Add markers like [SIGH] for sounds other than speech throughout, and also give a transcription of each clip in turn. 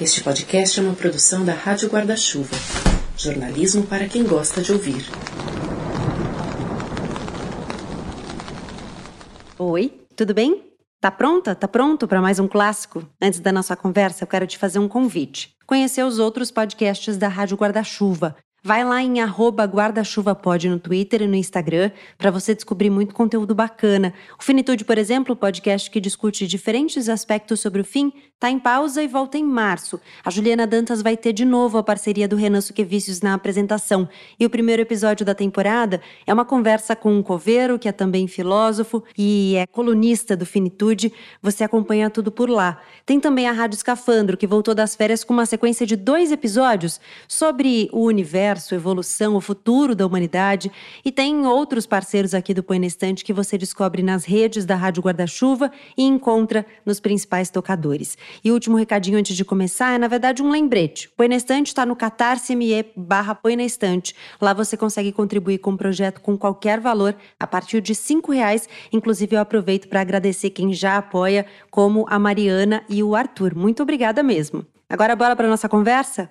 Este podcast é uma produção da Rádio Guarda-Chuva. Jornalismo para quem gosta de ouvir. Oi, tudo bem? Tá pronta? Tá pronto para mais um clássico? Antes da nossa conversa, eu quero te fazer um convite. Conhecer os outros podcasts da Rádio Guarda-Chuva. Vai lá em guarda-chuva-pod no Twitter e no Instagram para você descobrir muito conteúdo bacana. O Finitude, por exemplo, o podcast que discute diferentes aspectos sobre o fim, está em pausa e volta em março. A Juliana Dantas vai ter de novo a parceria do Renan Suquevicius na apresentação. E o primeiro episódio da temporada é uma conversa com um coveiro, que é também filósofo e é colunista do Finitude. Você acompanha tudo por lá. Tem também a Rádio Escafandro, que voltou das férias com uma sequência de dois episódios sobre o universo universo, evolução, o futuro da humanidade. E tem outros parceiros aqui do Põe na Estante que você descobre nas redes da Rádio Guarda-Chuva e encontra nos principais tocadores. E o último recadinho antes de começar é, na verdade, um lembrete. Põe na Estante está no catarse.me barra Põe na Estante. Lá você consegue contribuir com o projeto com qualquer valor, a partir de cinco reais. Inclusive, eu aproveito para agradecer quem já apoia, como a Mariana e o Arthur. Muito obrigada mesmo. Agora bora para nossa conversa?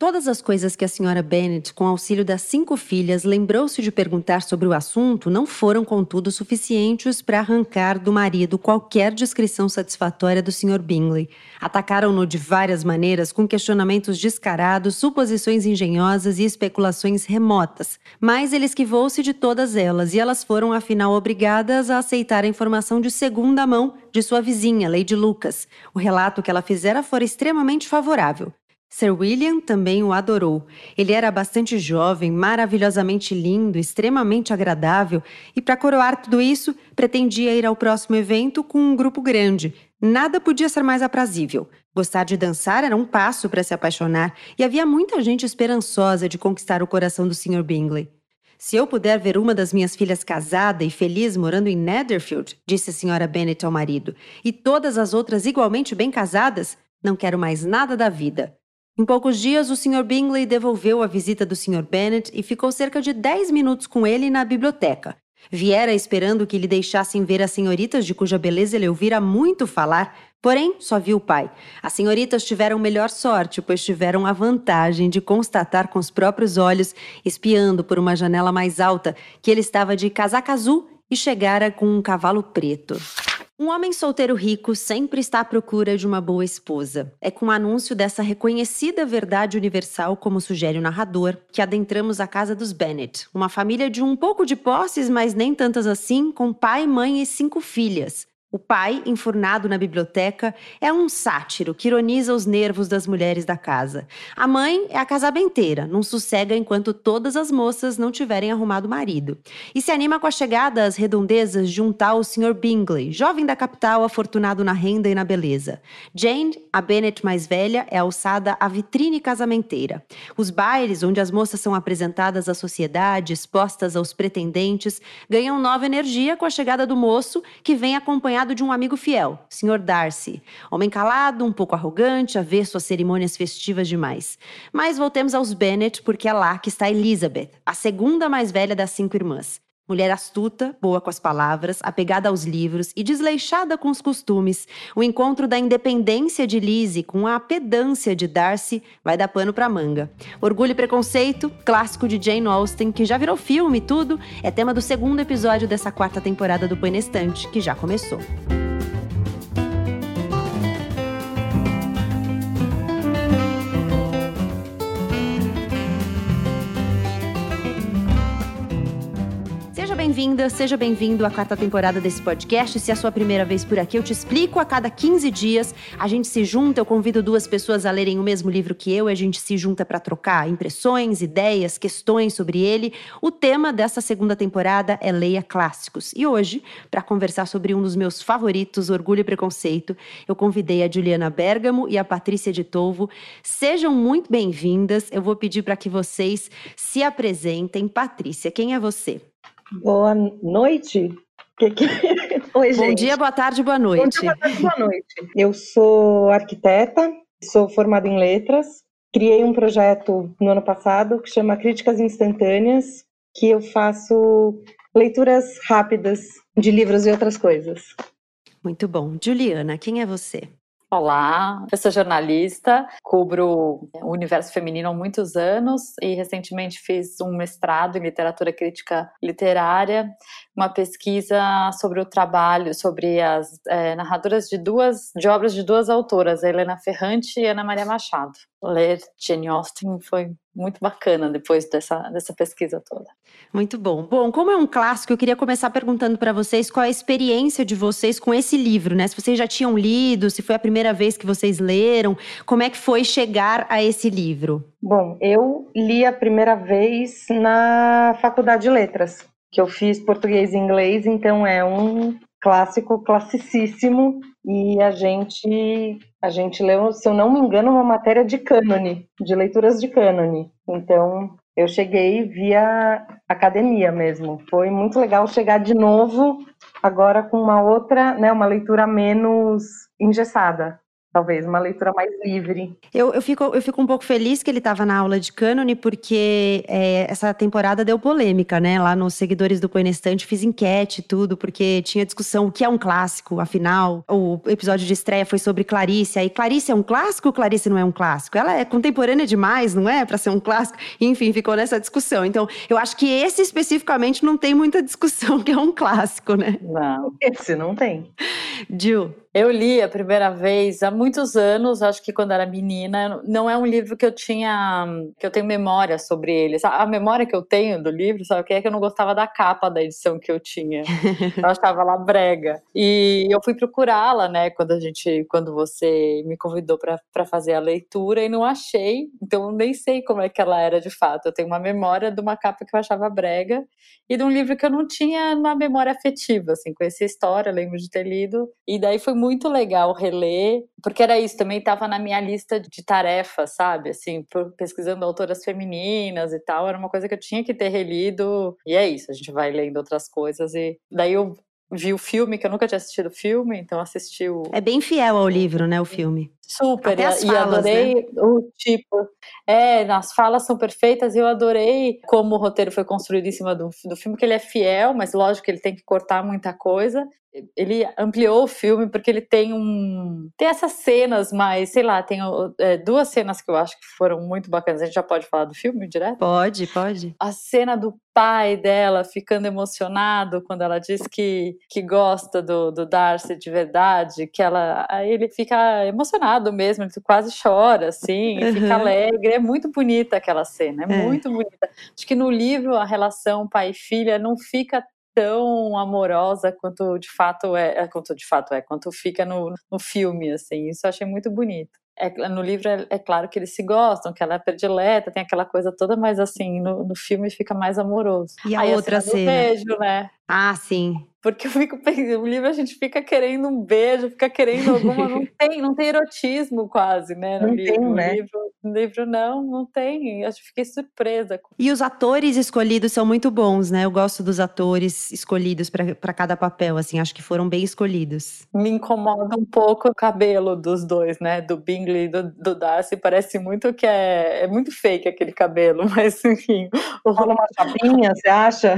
Todas as coisas que a senhora Bennet, com auxílio das cinco filhas, lembrou-se de perguntar sobre o assunto não foram, contudo, suficientes para arrancar do marido qualquer descrição satisfatória do Sr. Bingley. Atacaram-no de várias maneiras, com questionamentos descarados, suposições engenhosas e especulações remotas. Mas ele esquivou-se de todas elas e elas foram, afinal, obrigadas a aceitar a informação de segunda mão de sua vizinha, Lady Lucas. O relato que ela fizera fora extremamente favorável. Sir William também o adorou. Ele era bastante jovem, maravilhosamente lindo, extremamente agradável e, para coroar tudo isso, pretendia ir ao próximo evento com um grupo grande. Nada podia ser mais aprazível. Gostar de dançar era um passo para se apaixonar e havia muita gente esperançosa de conquistar o coração do Sr. Bingley. Se eu puder ver uma das minhas filhas casada e feliz morando em Netherfield, disse a senhora Bennet ao marido, e todas as outras igualmente bem casadas, não quero mais nada da vida. Em poucos dias, o Sr. Bingley devolveu a visita do Sr. Bennet e ficou cerca de 10 minutos com ele na biblioteca. Viera esperando que lhe deixassem ver as senhoritas de cuja beleza ele ouvira muito falar, porém só viu o pai. As senhoritas tiveram melhor sorte, pois tiveram a vantagem de constatar com os próprios olhos, espiando por uma janela mais alta, que ele estava de casaca azul e chegara com um cavalo preto. Um homem solteiro rico sempre está à procura de uma boa esposa. É com o anúncio dessa reconhecida verdade universal, como sugere o narrador, que adentramos a casa dos Bennet, uma família de um pouco de posses, mas nem tantas assim, com pai, mãe e cinco filhas. O pai, enfurnado na biblioteca, é um sátiro que ironiza os nervos das mulheres da casa. A mãe é a casabenteira, não sossega enquanto todas as moças não tiverem arrumado marido. E se anima com a chegada às redondezas de um tal Sr. Bingley, jovem da capital, afortunado na renda e na beleza. Jane, a Bennet mais velha, é alçada à vitrine casamenteira. Os bailes, onde as moças são apresentadas à sociedade, expostas aos pretendentes, ganham nova energia com a chegada do moço, que vem acompanhar acompanhado de um amigo fiel, Sr. Darcy. Homem calado, um pouco arrogante, avesso às cerimônias festivas demais. Mas voltemos aos Bennet, porque é lá que está Elizabeth, a segunda mais velha das cinco irmãs. Mulher astuta, boa com as palavras, apegada aos livros e desleixada com os costumes, o encontro da independência de Lizzie com a pedância de Darcy vai dar pano pra manga. Orgulho e Preconceito, clássico de Jane Austen, que já virou filme e tudo, é tema do segundo episódio dessa quarta temporada do Põe Estante, que já começou. Bem-vinda, seja bem-vindo à quarta temporada desse podcast. Se é a sua primeira vez por aqui, eu te explico a cada 15 dias. A gente se junta, eu convido duas pessoas a lerem o mesmo livro que eu e a gente se junta para trocar impressões, ideias, questões sobre ele. O tema dessa segunda temporada é Leia Clássicos. E hoje, para conversar sobre um dos meus favoritos, Orgulho e Preconceito, eu convidei a Juliana Bergamo e a Patrícia de Tolvo. Sejam muito bem-vindas. Eu vou pedir para que vocês se apresentem. Patrícia, quem é você? Boa noite. Que que... [LAUGHS] Oi, Bom dia, boa tarde, boa noite. Bom dia, boa tarde, boa noite. Eu sou arquiteta, sou formada em letras, criei um projeto no ano passado que chama Críticas Instantâneas, que eu faço leituras rápidas de livros e outras coisas. Muito bom. Juliana, quem é você? Olá, eu sou jornalista, cubro o universo feminino há muitos anos e recentemente fiz um mestrado em literatura crítica literária, uma pesquisa sobre o trabalho, sobre as é, narradoras de duas de obras de duas autoras, Helena Ferrante e Ana Maria Machado. Ler Jane Austen foi muito bacana depois dessa, dessa pesquisa toda. Muito bom. Bom, como é um clássico, eu queria começar perguntando para vocês qual é a experiência de vocês com esse livro, né? Se vocês já tinham lido, se foi a primeira vez que vocês leram, como é que foi chegar a esse livro? Bom, eu li a primeira vez na Faculdade de Letras, que eu fiz português e inglês, então é um clássico classicíssimo e a gente a gente leu, se eu não me engano, uma matéria de cânone, de leituras de cânone. Então, eu cheguei via academia mesmo. Foi muito legal chegar de novo agora com uma outra, né, uma leitura menos engessada talvez uma leitura mais livre. Eu, eu, fico, eu fico um pouco feliz que ele estava na aula de cânone, porque é, essa temporada deu polêmica, né? Lá nos seguidores do Põe Estante, fiz enquete tudo, porque tinha discussão o que é um clássico, afinal. O episódio de estreia foi sobre Clarice. Aí, Clarice é um clássico ou Clarice não é um clássico? Ela é contemporânea demais, não é? Para ser um clássico? Enfim, ficou nessa discussão. Então, eu acho que esse especificamente não tem muita discussão, [LAUGHS] que é um clássico, né? Não, esse não tem. Jill. Eu li a primeira vez há muitos anos, acho que quando era menina. Não é um livro que eu tinha, que eu tenho memória sobre ele. A memória que eu tenho do livro, sabe o que é que eu não gostava da capa da edição que eu tinha. [LAUGHS] eu achava lá brega. E eu fui procurá-la, né, quando a gente, quando você me convidou para fazer a leitura e não achei. Então eu nem sei como é que ela era de fato. Eu tenho uma memória de uma capa que eu achava brega e de um livro que eu não tinha uma memória afetiva, assim, conhecia a história, lembro de ter lido. E daí foi muito legal reler, porque era isso, também estava na minha lista de tarefas, sabe? Assim, pesquisando autoras femininas e tal, era uma coisa que eu tinha que ter relido. E é isso, a gente vai lendo outras coisas. E daí eu vi o filme, que eu nunca tinha assistido o filme, então assisti o. É bem fiel ao livro, né? O filme. Super, Até as e, falas, adorei né? o tipo. É, as falas são perfeitas e eu adorei como o roteiro foi construído em cima do, do filme, que ele é fiel, mas lógico que ele tem que cortar muita coisa. Ele ampliou o filme porque ele tem um tem essas cenas mais sei lá tem é, duas cenas que eu acho que foram muito bacanas. A gente já pode falar do filme direto? Pode pode. A cena do pai dela ficando emocionado quando ela diz que que gosta do, do Darcy de verdade que ela aí ele fica emocionado mesmo ele quase chora assim uhum. fica alegre é muito bonita aquela cena é, é muito bonita acho que no livro a relação pai e filha não fica tão amorosa quanto de fato é, é, quanto de fato é, quanto fica no, no filme, assim. Isso eu achei muito bonito. É, no livro é, é, claro que eles se gostam, que ela é predileta, tem aquela coisa toda, mas assim, no, no filme fica mais amoroso. E a Aí, outra a cena? beijo, né? Ah, sim. Porque eu fico pensando, o livro a gente fica querendo um beijo, fica querendo alguma. não [LAUGHS] tem, não tem erotismo quase, né? No não livro. Tem, né? No livro, livro não, não tem. Eu fiquei surpresa. E os atores escolhidos são muito bons, né? Eu gosto dos atores escolhidos para cada papel, assim, acho que foram bem escolhidos. Me incomoda um pouco o cabelo dos dois, né? Do Bingley e do, do Darcy. Parece muito que é, é muito fake aquele cabelo, [LAUGHS] mas enfim. Rola uma chapinha, você acha?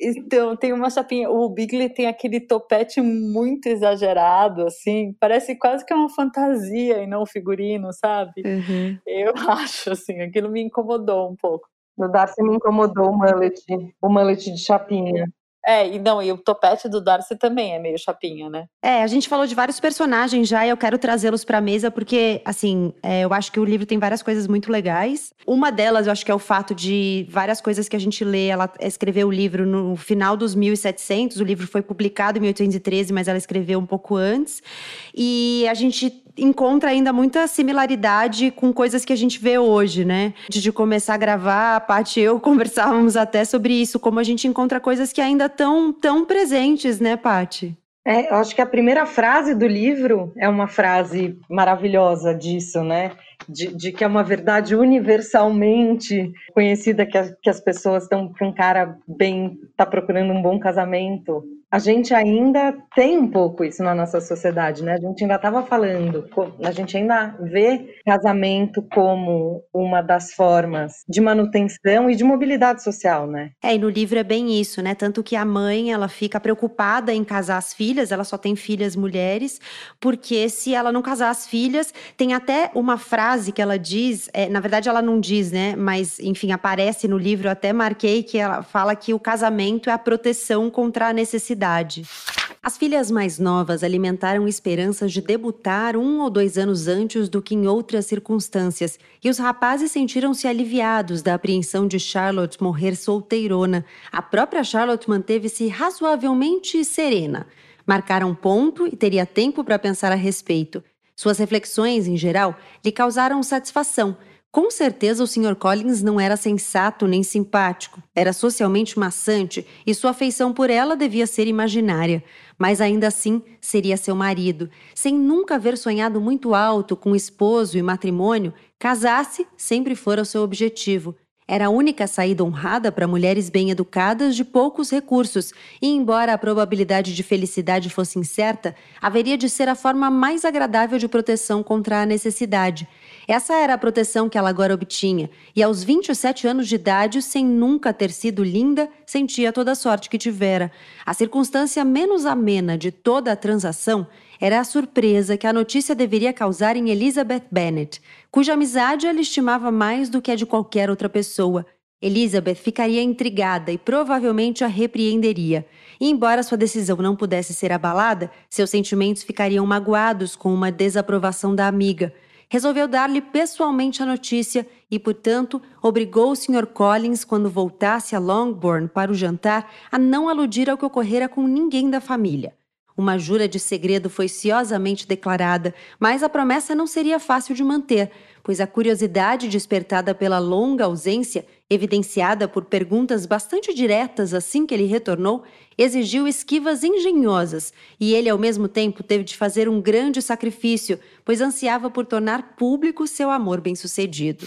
Então, tem uma chapinha. O Bigly tem aquele topete muito exagerado, assim, parece quase que é uma fantasia e não um figurino, sabe? Uhum. Eu [LAUGHS] acho, assim, aquilo me incomodou um pouco. No Darcy me incomodou o mullet, o mullet de chapinha. É, e não, e o topete do Darcy também é meio chapinha, né? É, a gente falou de vários personagens já e eu quero trazê-los pra mesa porque, assim, é, eu acho que o livro tem várias coisas muito legais. Uma delas, eu acho que é o fato de várias coisas que a gente lê. Ela escreveu o livro no final dos 1700, o livro foi publicado em 1813, mas ela escreveu um pouco antes. E a gente encontra ainda muita similaridade com coisas que a gente vê hoje, né? Antes de começar a gravar, a Paty e eu [LAUGHS] conversávamos até sobre isso, como a gente encontra coisas que ainda estão tão presentes, né, Paty? É, eu acho que a primeira frase do livro é uma frase maravilhosa disso, né? De, de que é uma verdade universalmente conhecida que, que as pessoas estão com um cara bem, tá procurando um bom casamento. A gente ainda tem um pouco isso na nossa sociedade, né? A gente ainda estava falando, a gente ainda vê casamento como uma das formas de manutenção e de mobilidade social, né? É, e no livro é bem isso, né? Tanto que a mãe, ela fica preocupada em casar as filhas, ela só tem filhas mulheres, porque se ela não casar as filhas, tem até uma frase que ela diz, é, na verdade ela não diz, né? Mas, enfim, aparece no livro, até marquei que ela fala que o casamento é a proteção contra a necessidade. As filhas mais novas alimentaram esperanças de debutar um ou dois anos antes do que em outras circunstâncias, e os rapazes sentiram-se aliviados da apreensão de Charlotte morrer solteirona. A própria Charlotte manteve-se razoavelmente serena. Marcaram ponto e teria tempo para pensar a respeito. Suas reflexões, em geral, lhe causaram satisfação, com certeza o Sr. Collins não era sensato nem simpático, era socialmente maçante e sua afeição por ela devia ser imaginária, mas ainda assim seria seu marido. Sem nunca haver sonhado muito alto com esposo e matrimônio, casar-se sempre fora o seu objetivo. Era a única saída honrada para mulheres bem educadas de poucos recursos, e embora a probabilidade de felicidade fosse incerta, haveria de ser a forma mais agradável de proteção contra a necessidade. Essa era a proteção que ela agora obtinha, e aos 27 anos de idade, sem nunca ter sido linda, sentia toda a sorte que tivera. A circunstância menos amena de toda a transação era a surpresa que a notícia deveria causar em Elizabeth Bennet, cuja amizade ela estimava mais do que a de qualquer outra pessoa. Elizabeth ficaria intrigada e provavelmente a repreenderia. E embora sua decisão não pudesse ser abalada, seus sentimentos ficariam magoados com uma desaprovação da amiga resolveu dar-lhe pessoalmente a notícia e, portanto, obrigou o Sr. Collins, quando voltasse a Longbourn para o jantar, a não aludir ao que ocorrera com ninguém da família. Uma jura de segredo foi ciosamente declarada, mas a promessa não seria fácil de manter, pois a curiosidade despertada pela longa ausência, evidenciada por perguntas bastante diretas assim que ele retornou, exigiu esquivas engenhosas, e ele ao mesmo tempo teve de fazer um grande sacrifício, pois ansiava por tornar público seu amor bem-sucedido.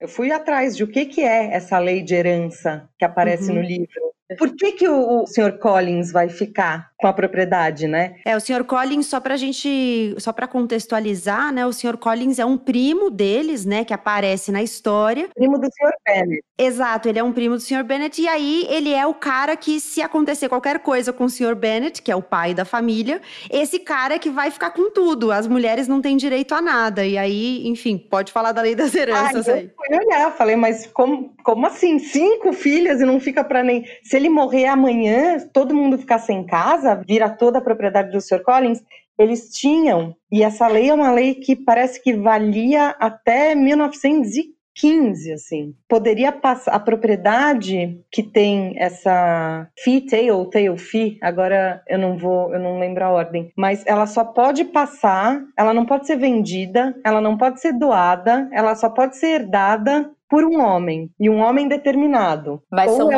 Eu fui atrás de o que, que é essa lei de herança que aparece uhum. no livro. Por que, que o, o Sr. Collins vai ficar com a propriedade, né? É, o Sr. Collins, só pra gente, só para contextualizar, né? O Sr. Collins é um primo deles, né? Que aparece na história. Primo do Sr. Bennet. Exato, ele é um primo do Sr. Bennet. E aí, ele é o cara que, se acontecer qualquer coisa com o Sr. Bennet, que é o pai da família, esse cara é que vai ficar com tudo. As mulheres não têm direito a nada. E aí, enfim, pode falar da lei das heranças ah, aí. Eu fui olhar, falei, mas como, como assim? Cinco filhas e não fica pra nem. Se ele morrer amanhã, todo mundo ficar sem casa, vira toda a propriedade do Sr. Collins, eles tinham, e essa lei é uma lei que parece que valia até 1915, assim. Poderia passar, a propriedade que tem essa fee tail, tail fee, agora eu não vou, eu não lembro a ordem, mas ela só pode passar, ela não pode ser vendida, ela não pode ser doada, ela só pode ser herdada por um homem, e um homem determinado. Mas são é,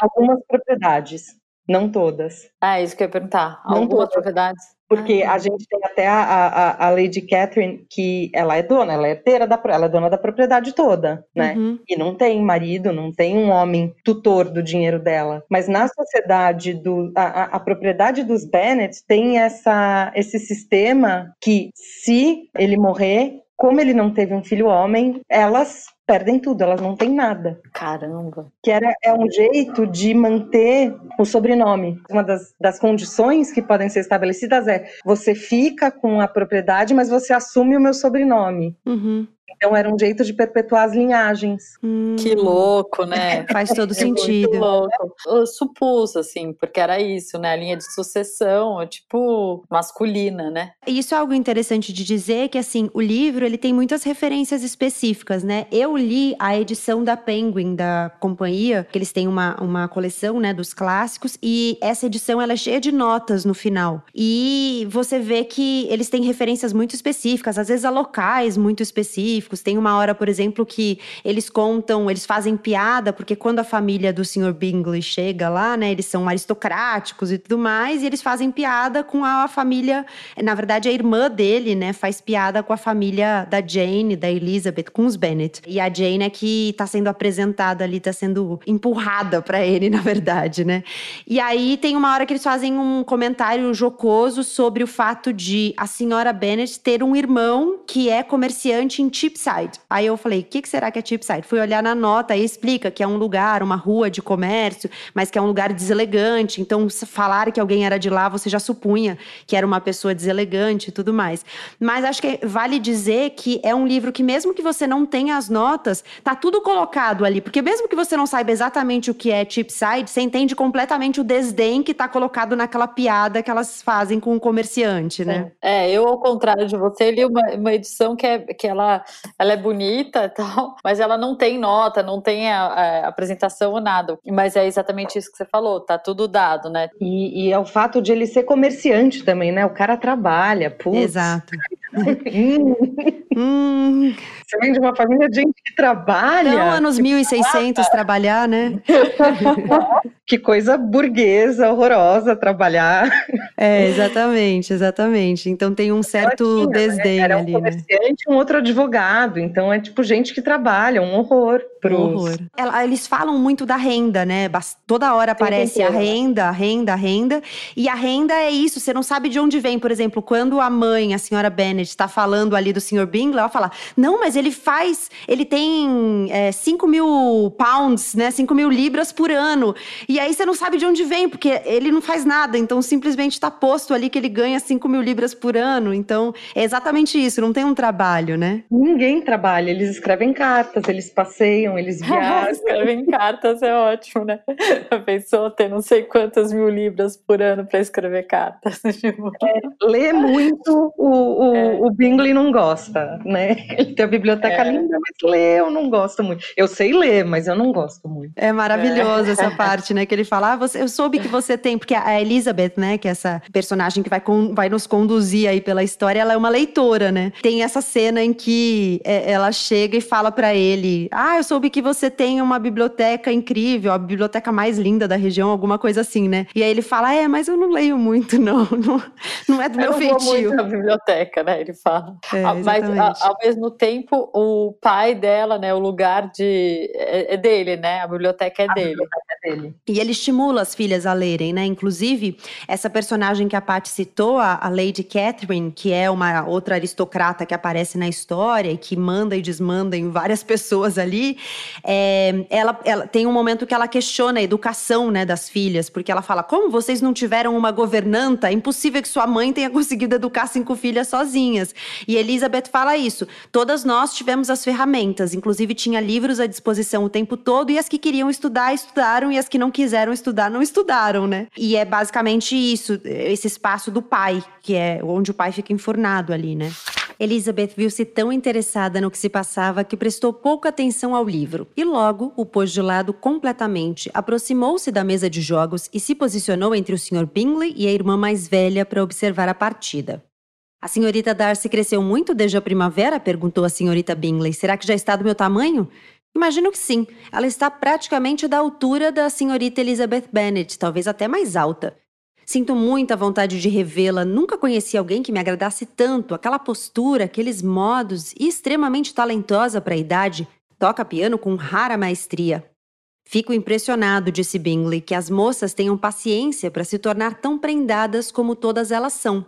algumas propriedades, não todas. Ah, isso que eu ia perguntar. Não algumas todas. propriedades? Porque ah. a gente tem até a, a, a Lady Catherine, que ela é dona, ela é herdeira, da, ela é dona da propriedade toda, né? Uhum. E não tem marido, não tem um homem tutor do dinheiro dela. Mas na sociedade, do, a, a propriedade dos Bennett tem essa, esse sistema que, se ele morrer, como ele não teve um filho homem, elas perdem tudo, elas não têm nada. Caramba. Que era, é um jeito de manter o sobrenome. Uma das, das condições que podem ser estabelecidas é você fica com a propriedade, mas você assume o meu sobrenome. Uhum. Então era um jeito de perpetuar as linhagens. Hum, que louco, né? [LAUGHS] Faz todo [LAUGHS] é sentido. louco. Eu supus, assim, porque era isso, né? A linha de sucessão, tipo, masculina, né? Isso é algo interessante de dizer, que assim, o livro, ele tem muitas referências específicas, né? Eu li a edição da Penguin, da companhia, que eles têm uma, uma coleção, né, dos clássicos, e essa edição, ela é cheia de notas no final. E você vê que eles têm referências muito específicas, às vezes a locais muito específicos, específicos. Tem uma hora, por exemplo, que eles contam, eles fazem piada, porque quando a família do Sr. Bingley chega lá, né, eles são aristocráticos e tudo mais, e eles fazem piada com a família, na verdade a irmã dele, né, faz piada com a família da Jane, da Elizabeth, com os Bennet. E a Jane é que tá sendo apresentada ali, tá sendo empurrada para ele, [LAUGHS] na verdade, né? E aí tem uma hora que eles fazem um comentário jocoso sobre o fato de a senhora Bennet ter um irmão que é comerciante em Cheapside. Aí eu falei, o que, que será que é Cheapside? Fui olhar na nota e explica que é um lugar, uma rua de comércio, mas que é um lugar deselegante. Então, falar que alguém era de lá, você já supunha que era uma pessoa deselegante e tudo mais. Mas acho que vale dizer que é um livro que, mesmo que você não tenha as notas, tá tudo colocado ali. Porque mesmo que você não saiba exatamente o que é Cheapside, você entende completamente o desdém que tá colocado naquela piada que elas fazem com o comerciante, né? É, eu, ao contrário de você, li uma, uma edição que, é, que ela, ela é bonita e [LAUGHS] tal, mas ela não tem nota, não tem a, a apresentação ou nada. Mas é exatamente isso que você falou, tá tudo dado, né? E, e é o fato de ele ser comerciante também, né? O cara trabalha, putz. Exato. [LAUGHS] hum. Você vem de uma família de gente que trabalha. Não, anos 1600 trabalhar, né? [LAUGHS] que coisa burguesa, horrorosa trabalhar. É, exatamente, exatamente. Então tem um certo tinha, desdém né? Era um ali, comerciante né? um outro advogado. Então é tipo gente que trabalha, um horror. Pros... Horror. Eles falam muito da renda, né? Toda hora aparece a renda, a renda, a renda. E a renda é isso, você não sabe de onde vem. Por exemplo, quando a mãe, a senhora Bennett, está falando ali do Sr. Bingley, ela fala: não, mas ele faz, ele tem é, 5 mil pounds, né? 5 mil libras por ano. E aí você não sabe de onde vem, porque ele não faz nada. Então simplesmente está posto ali que ele ganha 5 mil libras por ano. Então é exatamente isso, não tem um trabalho, né? Ninguém trabalha, eles escrevem cartas, eles passeiam, eles [LAUGHS] viajam. Escrevem cartas é ótimo, né? A pessoa ter não sei quantas mil libras por ano para escrever cartas. [LAUGHS] Tipo... É, lê muito, o, o, é. o Bingley não gosta, né? Ele tem a biblioteca é. linda, mas lê eu não gosto muito. Eu sei ler, mas eu não gosto muito. É maravilhoso essa parte, né? Que ele fala, ah, você, eu soube que você tem, porque a Elizabeth, né, que é essa personagem que vai, com, vai nos conduzir aí pela história, ela é uma leitora, né? Tem essa cena em que é, ela chega e fala para ele, ah, eu soube que você tem uma biblioteca incrível, a biblioteca mais linda da região, alguma coisa assim, né? E aí ele fala, é, mas eu não leio muito, não. [LAUGHS] Não, não é do meu feitio. Eu vou muito na biblioteca, né? Ele fala. É, mas ao mesmo tempo, o pai dela, né, o lugar de é, é dele, né? A biblioteca é a dele. Biblioteca é dele. E ele estimula as filhas a lerem, né? Inclusive, essa personagem que a Paty citou, a, a Lady Catherine, que é uma outra aristocrata que aparece na história e que manda e desmanda em várias [LAUGHS] pessoas ali, é, ela, ela tem um momento que ela questiona a educação né, das filhas, porque ela fala: como vocês não tiveram uma governanta? É impossível que sua mãe tenha [LAUGHS] conseguido educar cinco filhas sozinhas. E Elizabeth fala isso. Todas nós tivemos as ferramentas, inclusive tinha livros à disposição o tempo todo, e as que queriam estudar, estudaram, e as que não quiseram estudar, não estudaram, né? E é basicamente isso, esse espaço do pai, que é onde o pai fica enfornado ali, né? Elizabeth viu-se tão interessada no que se passava que prestou pouca atenção ao livro e logo o pôs de lado completamente. Aproximou-se da mesa de jogos e se posicionou entre o Sr. Bingley e a irmã mais velha para observar a partida. A senhorita Darcy cresceu muito desde a primavera? perguntou a senhorita Bingley. Será que já está do meu tamanho? Imagino que sim. Ela está praticamente da altura da senhorita Elizabeth Bennet, talvez até mais alta. Sinto muita vontade de revê-la. Nunca conheci alguém que me agradasse tanto. Aquela postura, aqueles modos e extremamente talentosa para a idade. Toca piano com rara maestria. Fico impressionado, disse Bingley, que as moças tenham paciência para se tornar tão prendadas como todas elas são.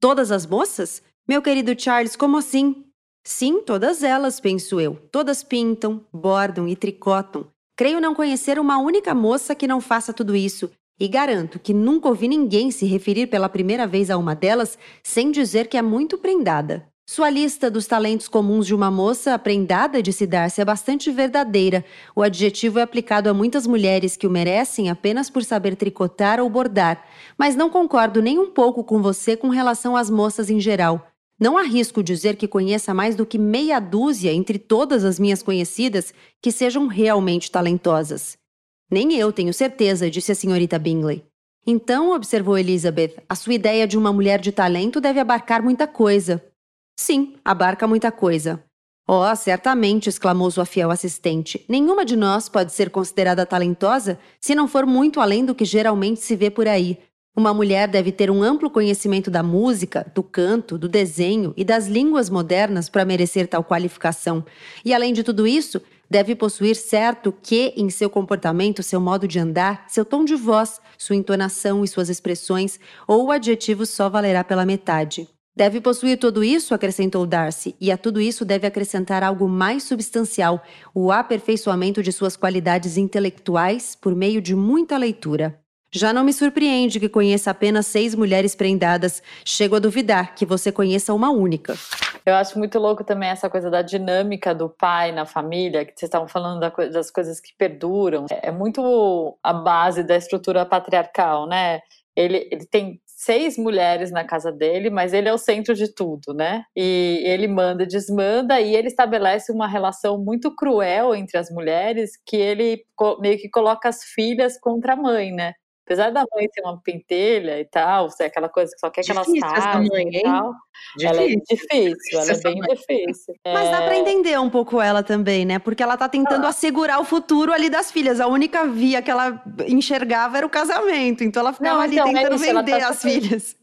Todas as moças? Meu querido Charles, como assim? Sim, todas elas, penso eu. Todas pintam, bordam e tricotam. Creio não conhecer uma única moça que não faça tudo isso, e garanto que nunca ouvi ninguém se referir pela primeira vez a uma delas sem dizer que é muito prendada. Sua lista dos talentos comuns de uma moça prendada de se dar-se é bastante verdadeira. O adjetivo é aplicado a muitas mulheres que o merecem apenas por saber tricotar ou bordar. Mas não concordo nem um pouco com você com relação às moças em geral. Não arrisco dizer que conheça mais do que meia dúzia entre todas as minhas conhecidas que sejam realmente talentosas. Nem eu tenho certeza, disse a senhorita Bingley. Então, observou Elizabeth, a sua ideia de uma mulher de talento deve abarcar muita coisa. Sim, abarca muita coisa. Oh, certamente, exclamou sua fiel assistente. Nenhuma de nós pode ser considerada talentosa se não for muito além do que geralmente se vê por aí. Uma mulher deve ter um amplo conhecimento da música, do canto, do desenho e das línguas modernas para merecer tal qualificação. E além de tudo isso, deve possuir certo que em seu comportamento, seu modo de andar, seu tom de voz, sua entonação e suas expressões, ou o adjetivo só valerá pela metade. Deve possuir tudo isso, acrescentou Darcy, e a tudo isso deve acrescentar algo mais substancial, o aperfeiçoamento de suas qualidades intelectuais por meio de muita leitura. Já não me surpreende que conheça apenas seis mulheres prendadas. Chego a duvidar que você conheça uma única. Eu acho muito louco também essa coisa da dinâmica do pai na família, que vocês estavam falando das coisas que perduram. É muito a base da estrutura patriarcal, né? Ele, ele tem seis mulheres na casa dele, mas ele é o centro de tudo, né? E ele manda e desmanda, e ele estabelece uma relação muito cruel entre as mulheres, que ele meio que coloca as filhas contra a mãe, né? Apesar da mãe ser uma pentelha e tal, ser aquela coisa que só quer que elas casem e tal, difícil. ela é difícil, ela é bem difícil. Mas dá pra é. entender um pouco ela também, né? Porque ela tá tentando ah. assegurar o futuro ali das filhas. A única via que ela enxergava era o casamento. Então ela ficava Não, ali então, é tentando é isso, vender tá as super... filhas.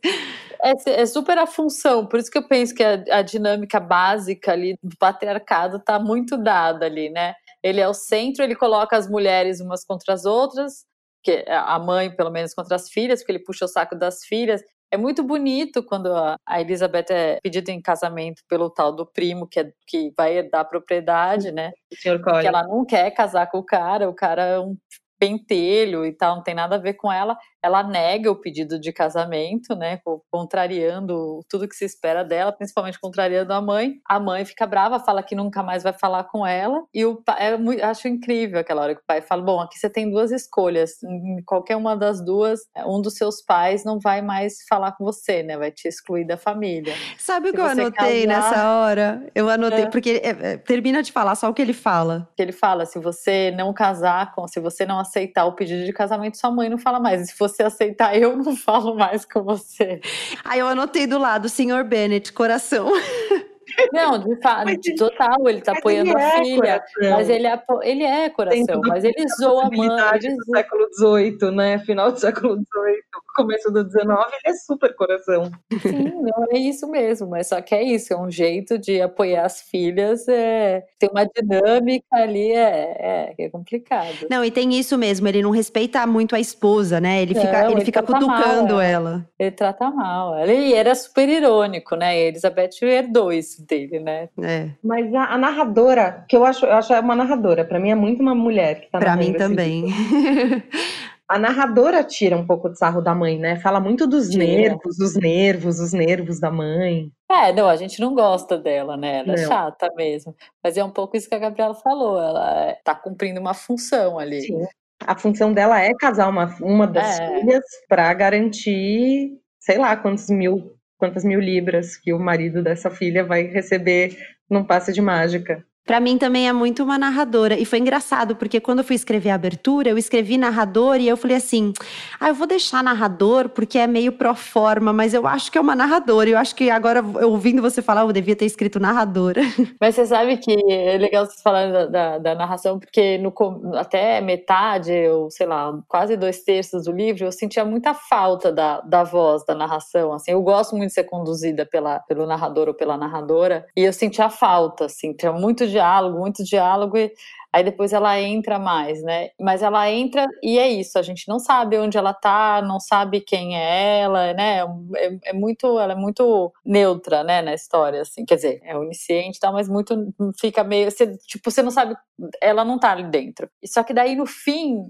É, é, super a função, por isso que eu penso que a, a dinâmica básica ali do patriarcado tá muito dada ali, né? Ele é o centro, ele coloca as mulheres umas contra as outras, que a mãe, pelo menos, contra as filhas, porque ele puxa o saco das filhas. É muito bonito quando a, Elizabeth é pedida em casamento pelo tal do primo, que, é, que vai dar propriedade, né? O senhor Que ela não quer casar com o cara, o cara é um pentelho e tal, não tem nada a ver com ela ela nega o pedido de casamento, né, contrariando tudo que se espera dela, principalmente contrariando a mãe. A mãe fica brava, fala que nunca mais vai falar com ela, e o pai, é muito, acho incrível aquela hora que o pai fala: "Bom, aqui você tem duas escolhas, em qualquer uma das duas, um dos seus pais não vai mais falar com você, né, vai te excluir da família". Sabe o que eu anotei casar, nessa hora? Eu anotei é. porque é, é, termina de falar só o que ele fala. Que ele fala: "Se você não casar com, se você não aceitar o pedido de casamento, sua mãe não fala mais. E se você aceitar, eu não [LAUGHS] falo mais com você. Aí eu anotei do lado, senhor Bennett, coração. [LAUGHS] Não, de fato, [LAUGHS] total, ele tá apoiando ele a é filha. Coração. Mas ele é, ele é coração, mas ele zoa a mãe. Ele do século XVIII, né? Final do século XVIII, começo do XIX, ele é super coração. Sim, não é isso mesmo, mas só que é isso, é um jeito de apoiar as filhas, é, tem uma dinâmica ali, é, é, é complicado. Não, e tem isso mesmo, ele não respeita muito a esposa, né? Ele fica, não, ele, ele fica cutucando ela. ela. Ele trata mal. Ele era super irônico, né? E Elizabeth herdou isso dele, né? É. Mas a, a, narradora, que eu acho, eu acho uma narradora, para mim é muito uma mulher que tá Para mim também. [LAUGHS] a narradora tira um pouco de sarro da mãe, né? Fala muito dos tira. nervos, os nervos, os nervos da mãe. É, não, a gente não gosta dela, né? Ela é não. é chata mesmo. Mas é um pouco isso que a Gabriela falou. Ela é, tá cumprindo uma função ali. Sim. A função dela é casar uma, uma das é. filhas para garantir, sei lá, quantos mil quantas mil libras que o marido dessa filha vai receber num passe de mágica. Para mim também é muito uma narradora. E foi engraçado, porque quando eu fui escrever a abertura, eu escrevi narrador e eu falei assim: ah, eu vou deixar narrador porque é meio pro forma, mas eu acho que é uma narradora. Eu acho que agora, ouvindo você falar, eu devia ter escrito narradora. [LAUGHS] Mas você sabe que é legal vocês falarem da, da, da, narração, porque no, até metade, ou sei lá, quase dois terços do livro, eu sentia muita falta da, da voz, da narração. Assim, eu gosto muito de ser conduzida pela, pelo narrador ou pela narradora, e eu sentia falta, assim, tinha muito diálogo, muito diálogo, e aí depois ela entra mais, né? Mas ela entra e é isso, a gente não sabe onde ela tá, não sabe quem é ela, né? É, é muito, ela é muito neutra, né, na história, assim, quer dizer, é onisciente e tal, mas muito, fica meio, você, tipo, você não sabe, ela não tá ali dentro. Só que daí no fim,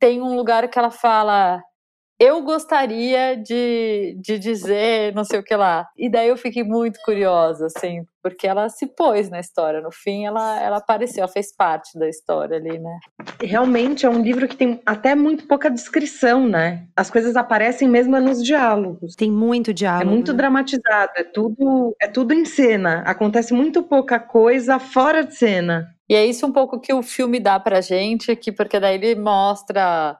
tem um lugar que ela fala, eu gostaria de, de dizer não sei o que lá. E daí eu fiquei muito curiosa, assim, porque ela se pôs na história. No fim, ela, ela apareceu, ela fez parte da história ali, né? Realmente é um livro que tem até muito pouca descrição, né? As coisas aparecem mesmo nos diálogos. Tem muito diálogo. É muito né? dramatizado, é tudo, é tudo em cena. Acontece muito pouca coisa fora de cena. E é isso um pouco que o filme dá pra gente aqui, porque daí ele mostra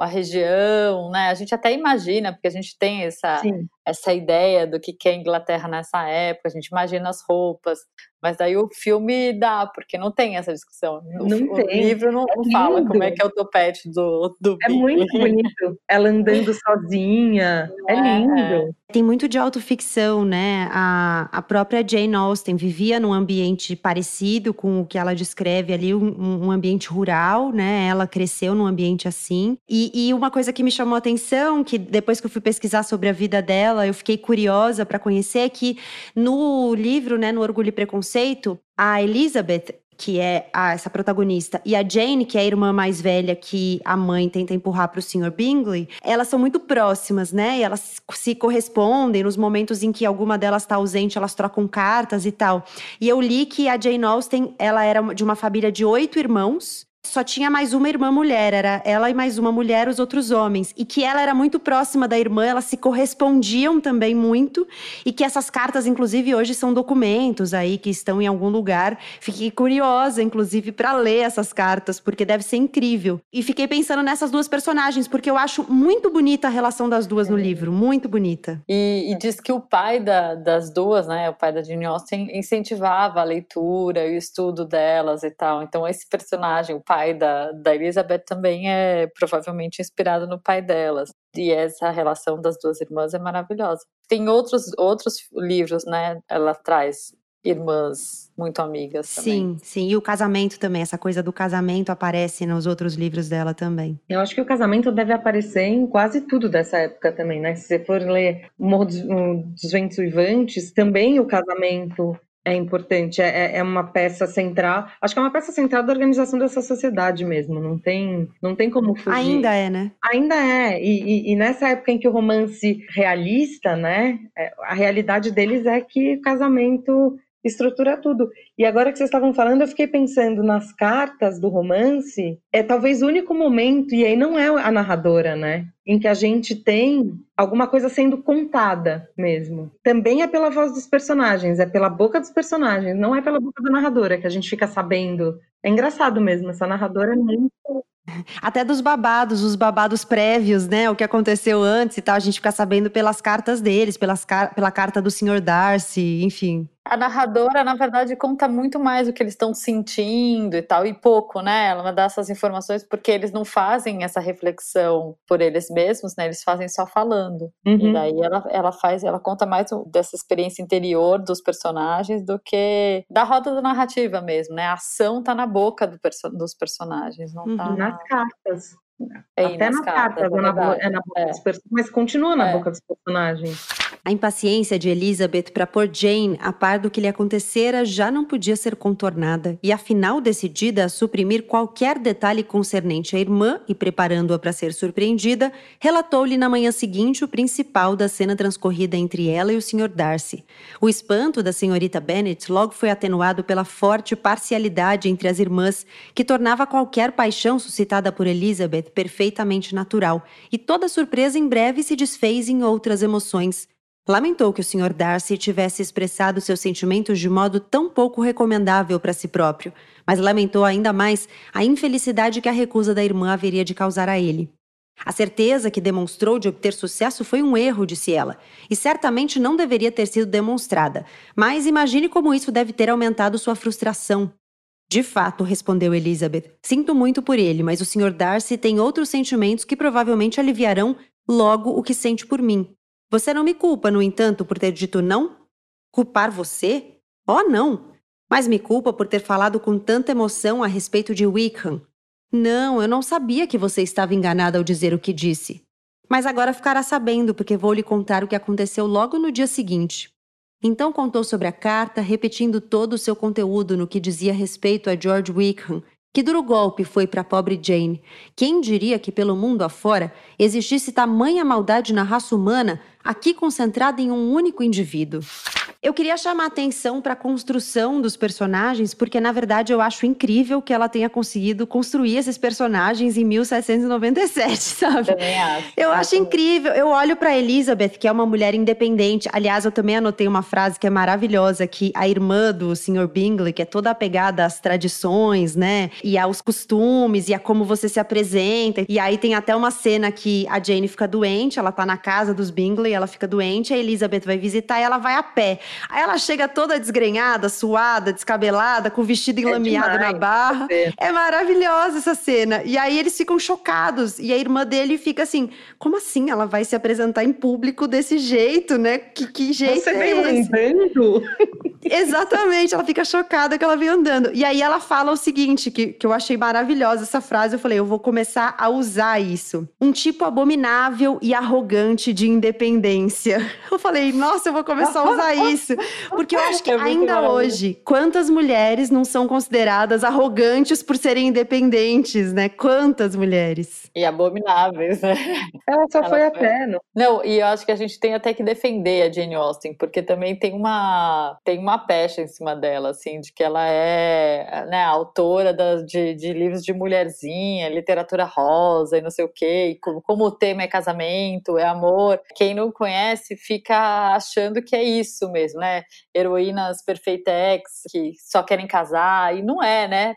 a região, né? A gente até imagina, porque a gente tem essa, essa ideia do que é Inglaterra nessa época, a gente imagina as roupas, mas daí o filme dá, porque não tem essa discussão. Não o, tem. o livro não, é fala como é que é o topete do, do É muito bonito. Ela andando sozinha. [LAUGHS] É, é lindo. É. Tem muito de autoficção, né? A, a própria Jane Austen vivia num ambiente parecido com o que ela descreve ali, um, um ambiente rural, né? Ela cresceu num ambiente assim. E, e, uma coisa que me chamou a atenção, que depois que eu fui pesquisar sobre a vida dela, eu fiquei curiosa para conhecer, é que no livro, né, no Orgulho e Preconceito, a Elizabeth, que é a, essa protagonista, e a Jane, que é a irmã mais velha que a mãe tenta empurrar para o Sr. Bingley, elas são muito próximas, né? E elas se correspondem nos momentos em que alguma delas está ausente, elas trocam cartas e tal. E eu li que a Jane Austen, ela era de uma família de oito irmãos, só tinha mais uma irmã mulher, era ela e mais uma mulher, os outros homens. E que ela era muito próxima da irmã, elas se correspondiam também muito. E que essas cartas, inclusive, hoje são documentos aí que estão em algum lugar. Fiquei curiosa, inclusive, para ler essas cartas, porque deve ser incrível. E fiquei pensando nessas duas personagens, porque eu acho muito bonita a relação das duas no livro, muito bonita. E, e diz que o pai da, das duas, né, o pai da Jane Austen, incentivava a leitura e o estudo delas e tal. Então, esse personagem, o pai da, da Elizabeth também é provavelmente inspirado no pai delas. E essa relação das duas irmãs é maravilhosa. Tem outros, outros livros, né? Ela traz irmãs muito amigas também. Sim, sim. E o casamento também, essa coisa do casamento aparece nos outros livros dela também. Eu acho que o casamento deve aparecer em quase tudo dessa época também, né? Se você for ler Morro dos Ventos Uivantes, também o casamento é importante, é, é, é uma peça central. Acho que é uma peça central da organização dessa sociedade mesmo. Não tem, não tem como fugir. Ainda é, né? Ainda é. E, e, e nessa época em que o romance realista, né? É, a realidade deles é que o casamento estrutura tudo. E agora que vocês estavam falando, eu fiquei pensando nas cartas do romance, é talvez o único momento, e aí não é a narradora, né? Em que a gente tem alguma coisa sendo contada mesmo. Também é pela voz dos personagens, é pela boca dos personagens, não é pela boca da narradora que a gente fica sabendo. É engraçado mesmo, essa narradora é muito até dos babados, os babados prévios, né? O que aconteceu antes e tal, a gente fica sabendo pelas cartas deles, pelas pela carta do Sr. Darcy, enfim a narradora, na verdade, conta muito mais o que eles estão sentindo e tal, e pouco, né? Ela dá essas informações porque eles não fazem essa reflexão por eles mesmos, né? Eles fazem só falando. Uhum. E daí ela, ela faz, ela conta mais dessa experiência interior dos personagens do que da roda da narrativa mesmo, né? A ação tá na boca do perso dos personagens, não tá uhum. nas cartas. É, Até nas, cartas, cartas é, na, é na boca é. dos personagens, mas continua na é. boca dos personagens. A impaciência de Elizabeth para pôr Jane a par do que lhe acontecera já não podia ser contornada, e afinal decidida a suprimir qualquer detalhe concernente à irmã e preparando-a para ser surpreendida, relatou-lhe na manhã seguinte o principal da cena transcorrida entre ela e o Sr. Darcy. O espanto da senhorita Bennet logo foi atenuado pela forte parcialidade entre as irmãs, que tornava qualquer paixão suscitada por Elizabeth perfeitamente natural, e toda surpresa em breve se desfez em outras emoções. Lamentou que o Sr. Darcy tivesse expressado seus sentimentos de modo tão pouco recomendável para si próprio, mas lamentou ainda mais a infelicidade que a recusa da irmã haveria de causar a ele. A certeza que demonstrou de obter sucesso foi um erro, disse ela, e certamente não deveria ter sido demonstrada, mas imagine como isso deve ter aumentado sua frustração. De fato, respondeu Elizabeth, sinto muito por ele, mas o Sr. Darcy tem outros sentimentos que provavelmente aliviarão logo o que sente por mim. Você não me culpa, no entanto, por ter dito não? Culpar você? Oh, não! Mas me culpa por ter falado com tanta emoção a respeito de Wickham. Não, eu não sabia que você estava enganada ao dizer o que disse. Mas agora ficará sabendo, porque vou lhe contar o que aconteceu logo no dia seguinte. Então contou sobre a carta, repetindo todo o seu conteúdo no que dizia respeito a George Wickham que duro golpe foi para a pobre Jane. Quem diria que pelo mundo afora existisse tamanha maldade na raça humana, aqui concentrada em um único indivíduo? Eu queria chamar atenção para a construção dos personagens, porque na verdade eu acho incrível que ela tenha conseguido construir esses personagens em 1797, [LAUGHS] sabe? Também acho. Eu acho incrível. Eu olho para Elizabeth, que é uma mulher independente. Aliás, eu também anotei uma frase que é maravilhosa, que a irmã do Sr. Bingley, que é toda apegada às tradições, né? E aos costumes e a como você se apresenta. E aí tem até uma cena que a Jane fica doente, ela tá na casa dos Bingley Ela fica doente, a Elizabeth vai visitar e ela vai a pé. Aí ela chega toda desgrenhada, suada, descabelada, com o vestido enlameado é na barra. É maravilhosa essa cena. E aí eles ficam chocados. E a irmã dele fica assim: como assim ela vai se apresentar em público desse jeito, né? Que, que jeito Você é veio esse? andando? [LAUGHS] Exatamente, ela fica chocada que ela veio andando. E aí ela fala o seguinte, que, que eu achei maravilhosa essa frase, eu falei, eu vou começar a usar isso. Um tipo abominável e arrogante de independência. Eu falei, nossa, eu vou começar a usar isso. Porque eu acho que É ainda hoje, quantas mulheres não são consideradas arrogantes por serem independentes, né? Quantas mulheres? E abomináveis, né? Ela só Ela foi foi. a pé, não? Não, e eu acho que a gente tem até que defender a Jane Austen, porque também tem uma tem uma pecha em cima dela, assim, de que ela é né, autora das- de, de livros de mulherzinha, literatura rosa e não sei o quê, e como, como o tema é casamento, é amor. Quem não conhece fica achando que é isso mesmo, né? Heroínas perfeitex que só querem casar, e não é, né?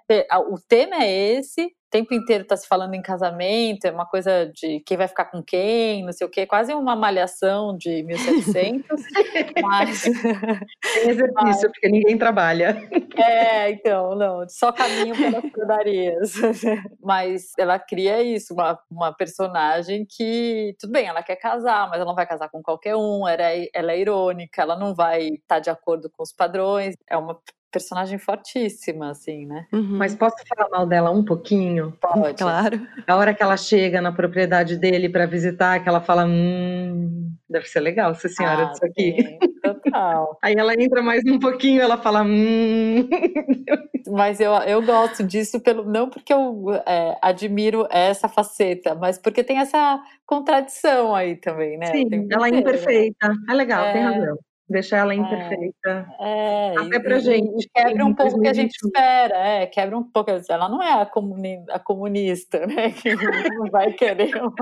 O tema é esse, tempo inteiro tá se falando em casamento, é uma coisa de quem vai ficar com quem, não sei o quê, quase uma malhação de 1700, [LAUGHS] mas Tem exercício, porque ninguém trabalha. é, então, não, só caminho pelas pradarias. [LAUGHS] Mas ela cria isso, uma, uma personagem que, tudo bem, ela quer casar, mas ela não vai casar com qualquer um, ela é, ela é irônica, ela não vai estar de acordo com os padrões, é uma personagem fortíssima, assim, né? Uhum. Mas posso falar mal dela um pouquinho? Pode. Claro. A hora que ela chega na propriedade dele para visitar, que ela fala, hum, deve ser legal essa senhora Ah, disso aqui. sim, total. [LAUGHS] Aí ela entra mais um pouquinho, ela fala, hum. [LAUGHS] Mas eu, eu gosto disso, pelo, não porque eu é, admiro essa faceta, mas porque tem essa contradição aí também, né? Sim, ela é inteiro. imperfeita. É legal, tem É. razão. Deixar ela imperfeita. É, Até e- pra e- gente, e quebra um pouco o que a gente 2021. espera, é, quebra um pouco. Ela não é a, comuni- a comunista, né? [LAUGHS] Que não vai querer. [LAUGHS] uma-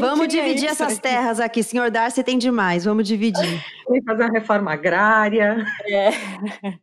Vamos dividir isso essas terras aqui. Senhor Darcy tem demais, vamos dividir. Tem que fazer uma reforma agrária. É.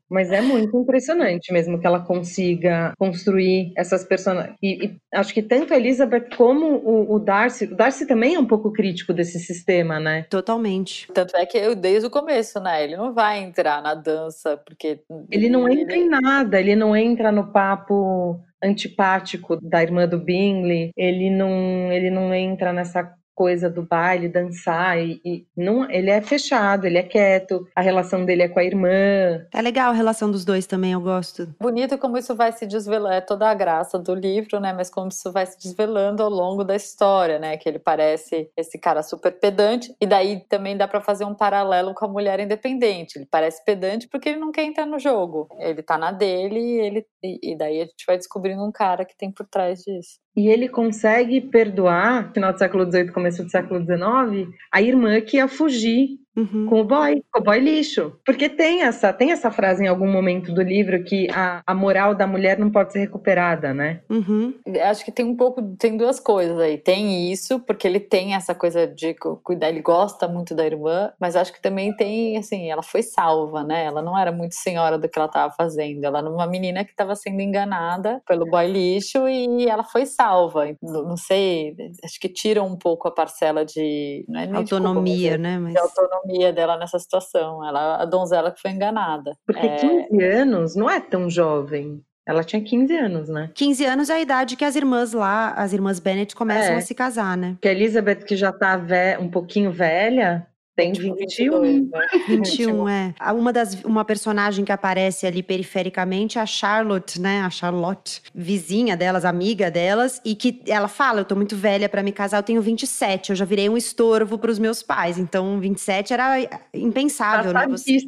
Mas é muito impressionante mesmo que ela consiga construir essas personagens. E, e acho que tanto a Elizabeth como o, o Darcy. O Darcy também é um pouco crítico desse sistema, né? Totalmente. Tanto é que eu, desde o começo, né? Ele não vai entrar na dança, porque. Ele não entra em nada, ele não entra no papo antipático da irmã do Bingley, ele não, ele não entra nessa coisa do baile, dançar, e, e não, ele é fechado, ele é quieto, a relação dele é com a irmã. É legal a relação dos dois também, eu gosto. Bonito como isso vai se desvelando, é toda a graça do livro, né? Mas como isso vai se desvelando ao longo da história, né? Que ele parece esse cara super pedante, e daí também dá pra fazer um paralelo com a mulher independente. Ele parece pedante porque ele não quer entrar no jogo. Ele tá na dele e, ele, e, e daí a gente vai descobrindo um cara que tem por trás disso. E ele consegue perdoar, final do século XVIII, começo do século XIX, a irmã que ia fugir Uhum. com o boy, com o boy lixo. Porque tem essa, tem essa frase em algum momento do livro que a, a moral da mulher não pode ser recuperada, né? Uhum. Acho que tem um pouco, tem duas coisas aí. Tem isso, porque ele tem essa coisa de cu- cuidar, ele gosta muito da irmã, mas acho que também tem, assim, ela foi salva, né? Ela não era muito senhora do que ela estava fazendo. Ela era uma menina que estava sendo enganada pelo boy lixo e ela foi salva. Não, sei, acho que tira um pouco a parcela de. Não é nem de culpa, Autonomia, mas é né? Mas... de autonomia dela nessa situação. Ela, a donzela que foi enganada. Porque É, 15 anos não é tão jovem. Ela tinha 15 anos, né? 15 anos é a idade que as irmãs lá, as irmãs Bennet, começam É. a se casar, né? Porque a Elizabeth, que já tá um pouquinho velha, tem tipo, 21. 22, né? [LAUGHS] 21, é. Uma, das, uma personagem que aparece ali perifericamente é a Charlotte, né? A Charlotte, vizinha delas, amiga delas, e que ela fala: Eu tô muito velha pra me casar, eu tenho 27, eu já virei um estorvo pros meus pais. Então, 27 era impensável, né? Você,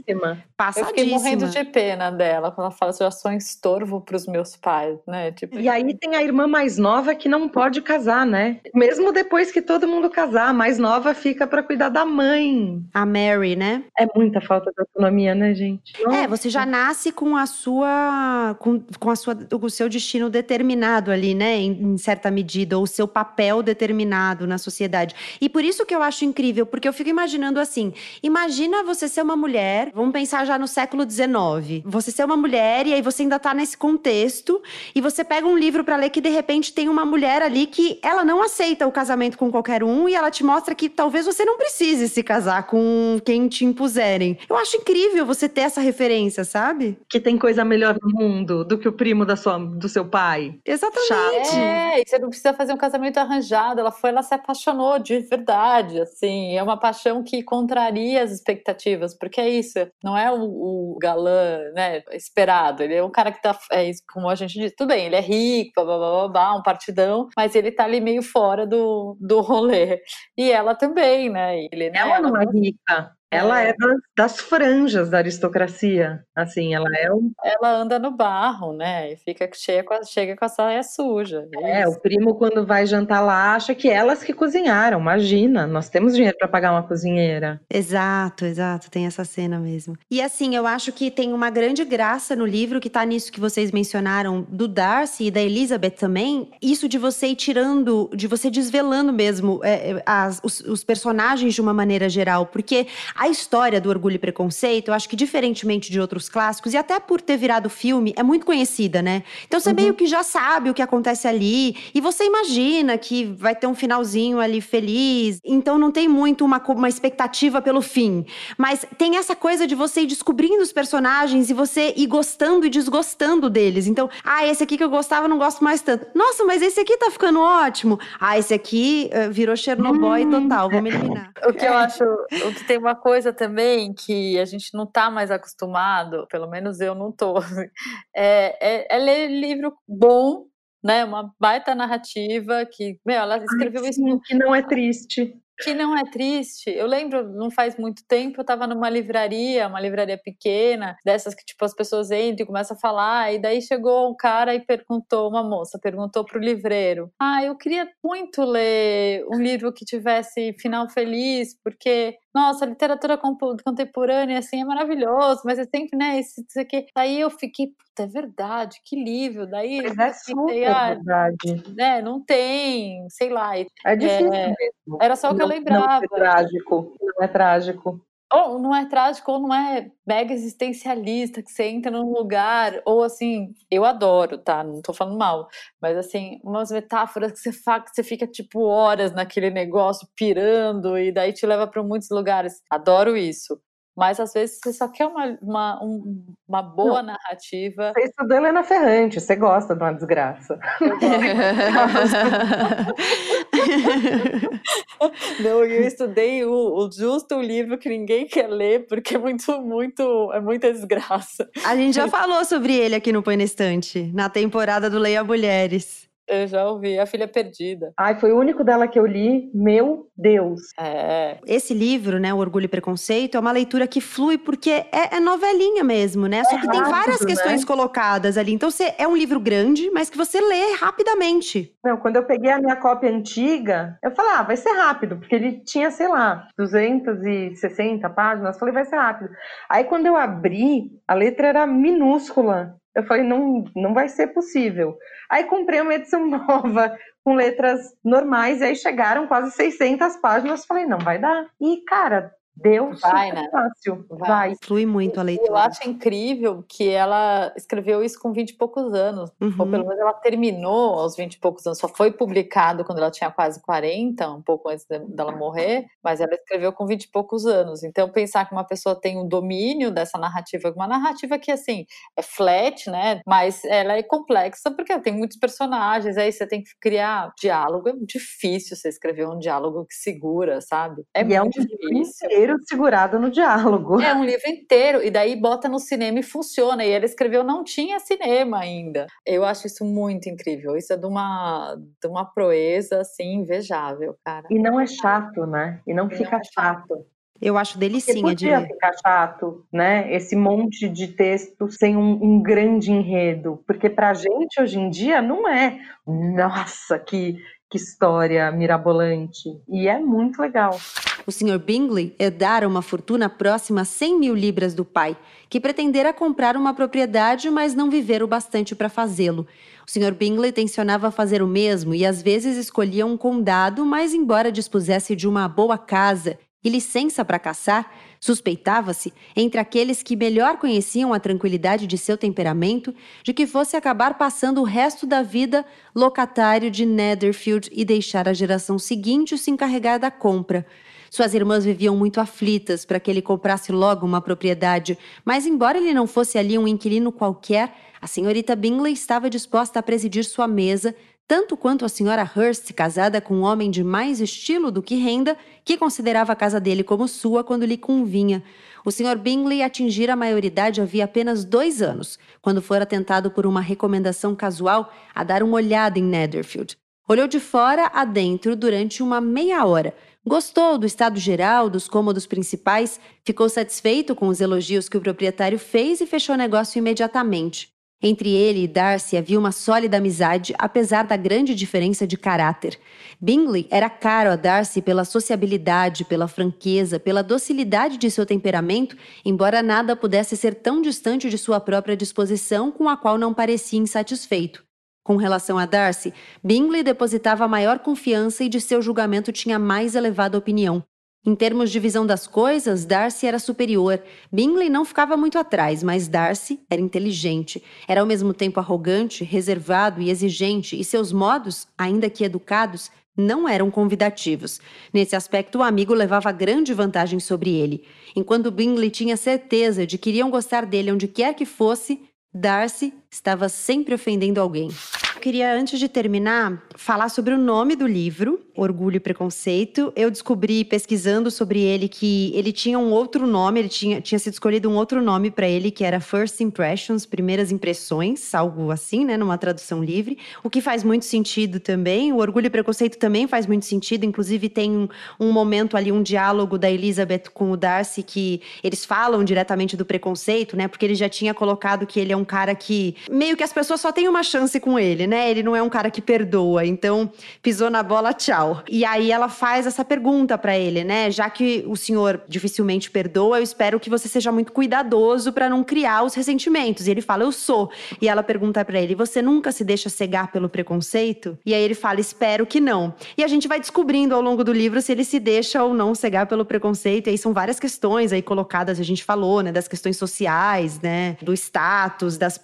Passadíssima. Eu fiquei morrendo passadíssima. de pena dela quando ela fala assim, eu já sou um estorvo pros meus pais, né? Tipo, E aí tem a irmã mais nova que não pode casar, né? Mesmo depois que todo mundo casar, a mais nova fica pra cuidar da mãe. Bem. A Mary, né? É muita falta de autonomia, né, gente? Nossa. É, você já nasce com a sua. com, com a sua, o seu destino determinado ali, né? Em, em certa medida, ou o seu papel determinado na sociedade. E por isso que eu acho incrível, porque eu fico imaginando assim: imagina você ser uma mulher, vamos pensar já no século XIX. Você ser uma mulher e aí você ainda tá nesse contexto, e você pega um livro para ler que de repente tem uma mulher ali que ela não aceita o casamento com qualquer um e ela te mostra que talvez você não precise se casar com quem te impuserem. Eu acho incrível você ter essa referência, sabe? Que tem coisa melhor no mundo do que o primo da sua, do seu pai. Exatamente. É, e você não precisa fazer um casamento arranjado. Ela foi, ela se apaixonou de verdade, assim. É uma paixão que contraria as expectativas, porque é isso. Não é o, o galã, né, esperado. Ele é um cara que tá, é isso, como a gente diz, tudo bem, ele é rico, blá, blá, blá, blá, um partidão, mas ele tá ali meio fora do, do rolê. E ela também, né? Ele, né, ela não é rica. Ela é, é das, das, franjas da aristocracia, assim, ela é um... Ela anda no barro, né, e fica cheia com a, chega com a saia suja. É, é o primo quando vai jantar lá acha que elas que cozinharam, imagina, nós temos dinheiro para pagar uma cozinheira. Exato, exato, tem essa cena mesmo. E assim, eu acho que tem uma grande graça no livro que tá nisso que vocês mencionaram, do Darcy e da Elizabeth também, isso de você ir tirando, de você desvelando mesmo é, as, os, os personagens de uma maneira geral, porque a história do Orgulho e Preconceito, eu acho que diferentemente de outros clássicos, e até por ter virado filme, é muito conhecida, né? Então você uhum. meio que já sabe o que acontece ali, e você imagina que vai ter um finalzinho ali feliz, então não tem muito uma, uma expectativa pelo fim. Mas tem essa coisa de você ir descobrindo os personagens e você ir gostando e desgostando deles. Então, ah, esse aqui que eu gostava, não gosto mais tanto. Nossa, mas esse aqui tá ficando ótimo. Ah, esse aqui uh, virou Chernobyl hum. total, vamos eliminar. O que eu acho, o que tem uma coisa coisa também que a gente não está mais acostumado, pelo menos eu não tô, [LAUGHS] é, é, é ler livro bom, né? Uma baita narrativa que, meu, ela escreveu Ai, sim, isso. Que não é triste que não é triste. Eu lembro, não faz muito tempo, eu estava numa livraria, uma livraria pequena, dessas que tipo as pessoas entram e começam a falar, e daí chegou um cara e perguntou, uma moça perguntou pro livreiro: "Ah, eu queria muito ler um livro que tivesse final feliz, porque nossa, literatura contemporânea, assim, é maravilhoso, mas é sempre, né, isso, isso aqui. Aí eu fiquei, puta, é verdade, que livro. Daí mas é super ah, verdade. Né, não tem, sei lá. É difícil é, mesmo. Era só o que eu lembrava. Não é trágico, não é trágico ou não é trágico, ou não é mega existencialista, que você entra num lugar, ou assim, eu adoro, tá? Não tô falando mal, mas assim, umas metáforas que você, faz, que você fica tipo horas naquele negócio pirando, e daí te leva para muitos lugares. Adoro isso. Mas às vezes você só quer uma, uma, uma boa não. narrativa. Você estudou Helena Ferrante, você gosta de uma desgraça. [LAUGHS] não, eu estudei o, o justo o livro que ninguém quer ler, porque é muito, muito, é muita desgraça. A gente já falou sobre ele aqui no Põe na Estante, na temporada do Leia Mulheres. Eu já ouvi, A Filha Perdida. Ai, foi o único dela que eu li. Meu Deus. É. Esse livro, né, O Orgulho e Preconceito, é uma leitura que flui porque é, é novelinha mesmo, né? É Só que rápido, tem várias né? questões né? colocadas ali. Então, você, é um livro grande, mas que você lê rapidamente. Não, quando eu peguei a minha cópia antiga, eu falei, ah, vai ser rápido, porque ele tinha, sei lá, 260 páginas. Eu falei, vai ser rápido. Aí, quando eu abri, a letra era minúscula. Eu falei, não, não vai ser possível. Aí comprei uma edição [LAUGHS] nova com letras normais, e aí chegaram quase 600 páginas. Falei, não vai dar. E, cara, Deu vai, né? fácil. Vai. vai. Flui muito a leitura. Eu acho incrível que ela escreveu isso com 20 e poucos anos. Uhum. Ou pelo menos ela terminou aos 20 e poucos anos. Só foi publicado quando ela tinha quase 40, um pouco antes dela morrer. Mas ela escreveu com 20 e poucos anos. Então, pensar que uma pessoa tem um domínio dessa narrativa, uma narrativa que, assim, é flat, né? Mas ela é complexa porque tem muitos personagens. Aí você tem que criar diálogo. É difícil você escrever um diálogo que segura, sabe? É e muito é um difícil inteiro segurado no diálogo. É um livro inteiro, e daí bota no cinema e funciona. E ele escreveu, não tinha cinema ainda. Eu acho isso muito incrível. Isso é de uma, de uma proeza, assim, invejável, cara. E não é chato, né? E não e fica não é chato. chato. Eu acho delicinha de ler. ficar chato, né? Esse monte de texto sem um, um, grande enredo. Porque pra gente, hoje em dia, não é, nossa, que, que história mirabolante. E é muito legal. O Sr. Bingley herdara uma fortuna próxima a 100 mil libras do pai, que pretendera comprar uma propriedade, mas não viver o bastante para fazê-lo. O Sr. Bingley tensionava fazer o mesmo e às vezes escolhia um condado, mas embora dispusesse de uma boa casa e licença para caçar, suspeitava-se, entre aqueles que melhor conheciam a tranquilidade de seu temperamento, de que fosse acabar passando o resto da vida locatário de Netherfield e deixar a geração seguinte se encarregar da compra. Suas irmãs viviam muito aflitas para que ele comprasse logo uma propriedade, mas embora ele não fosse ali um inquilino qualquer, a senhorita Bingley estava disposta a presidir sua mesa, tanto quanto a senhora Hurst, casada com um homem de mais estilo do que renda, que considerava a casa dele como sua quando lhe convinha. O Sr. Bingley atingira a maioridade havia apenas dois anos, quando fora tentado por uma recomendação casual a dar uma olhada em Netherfield. Olhou de fora a dentro durante uma meia hora. Gostou do estado geral, dos cômodos principais, ficou satisfeito com os elogios que o proprietário fez e fechou o negócio imediatamente. Entre ele e Darcy havia uma sólida amizade, apesar da grande diferença de caráter. Bingley era caro a Darcy pela sociabilidade, pela franqueza, pela docilidade de seu temperamento, embora nada pudesse ser tão distante de sua própria disposição com a qual não parecia insatisfeito. Com relação a Darcy, Bingley depositava maior confiança e de seu julgamento tinha mais elevada opinião. Em termos de visão das coisas, Darcy era superior. Bingley não ficava muito atrás, mas Darcy era inteligente. Era ao mesmo tempo arrogante, reservado e exigente, e seus modos, ainda que educados, não eram convidativos. Nesse aspecto, o amigo levava grande vantagem sobre ele. Enquanto Bingley tinha certeza de que iriam gostar dele onde quer que fosse, Darcy estava sempre ofendendo alguém. Eu queria, antes de terminar, falar sobre o nome do livro, Orgulho e Preconceito. Eu descobri, pesquisando sobre ele, que ele tinha um outro nome, ele tinha, tinha sido escolhido um outro nome para ele, que era First Impressions, Primeiras Impressões, algo assim, né, numa tradução livre. O que faz muito sentido também. O Orgulho e Preconceito também faz muito sentido. Inclusive, tem um, um momento ali, um diálogo da Elizabeth com o Darcy, que eles falam diretamente do preconceito, né, porque ele já tinha colocado que ele é um cara que meio que as pessoas só têm uma chance com ele, né? Ele não é um cara que perdoa. Então, pisou na bola, tchau. E aí ela faz essa pergunta para ele, né? Já que o senhor dificilmente perdoa, eu espero que você seja muito cuidadoso para não criar os ressentimentos. E ele fala, eu sou. E ela pergunta para ele, você nunca se deixa cegar pelo preconceito? E aí ele fala, espero que não. E a gente vai descobrindo ao longo do livro se ele se deixa ou não cegar pelo preconceito. E aí são várias questões aí colocadas, a gente falou, né? Das questões sociais, né? Do status, das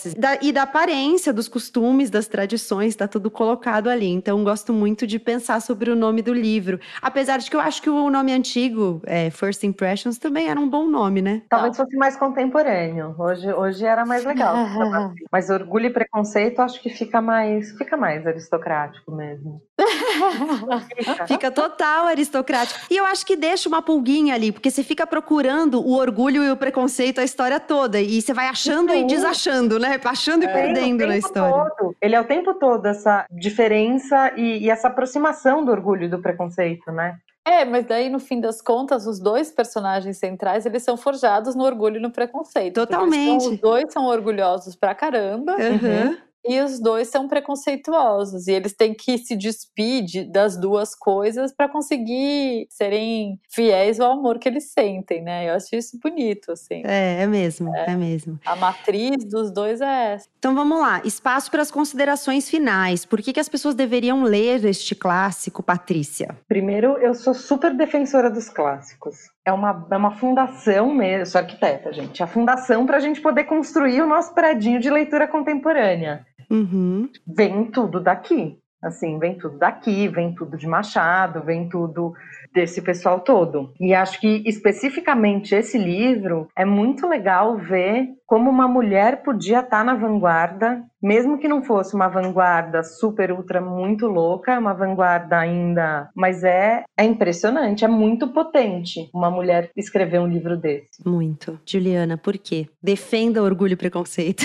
posses, da, e da aparência, dos costumes, das tradições, está tudo colocado ali. Então, gosto muito de pensar sobre o nome do livro. Apesar de que eu acho que o nome antigo, é, First Impressions, também era um bom nome, né? Talvez fosse mais contemporâneo. Hoje, hoje era mais legal. [LAUGHS] Mas Orgulho e Preconceito, acho que fica mais, fica mais aristocrático mesmo. [LAUGHS] fica total aristocrático. E eu acho que deixa uma pulguinha ali, porque você fica procurando o orgulho e o preconceito a história toda. E você vai achando e desachando, né? Achando é, e perdendo na história. Todo. Ele é o tempo todo essa diferença e, e essa aproximação do orgulho e do preconceito, né? É, mas daí no fim das contas, os dois personagens centrais, eles são forjados no orgulho e no preconceito. Totalmente. Os dois são orgulhosos pra caramba. Uhum e os dois são preconceituosos e eles têm que se despedir das duas coisas para conseguir serem fiéis ao amor que eles sentem, né? Eu acho isso bonito, assim. É, é mesmo, é, é mesmo. A matriz dos dois é essa. Então vamos lá, espaço para as considerações finais. Por que, que as pessoas deveriam ler este clássico, Patrícia? Primeiro, eu sou super defensora dos clássicos é uma, é uma fundação mesmo, sou arquiteta, gente. É a fundação para a gente poder construir o nosso predinho de leitura contemporânea. Uhum. Vem tudo daqui. Assim, vem tudo daqui, vem tudo de Machado, vem tudo desse pessoal todo. E acho que especificamente esse livro é muito legal ver como uma mulher podia estar na vanguarda, mesmo que não fosse uma vanguarda super ultra muito louca, uma vanguarda ainda, mas é é impressionante, é muito potente uma mulher escrever um livro desse. Muito. Juliana, por quê? Defenda orgulho e preconceito.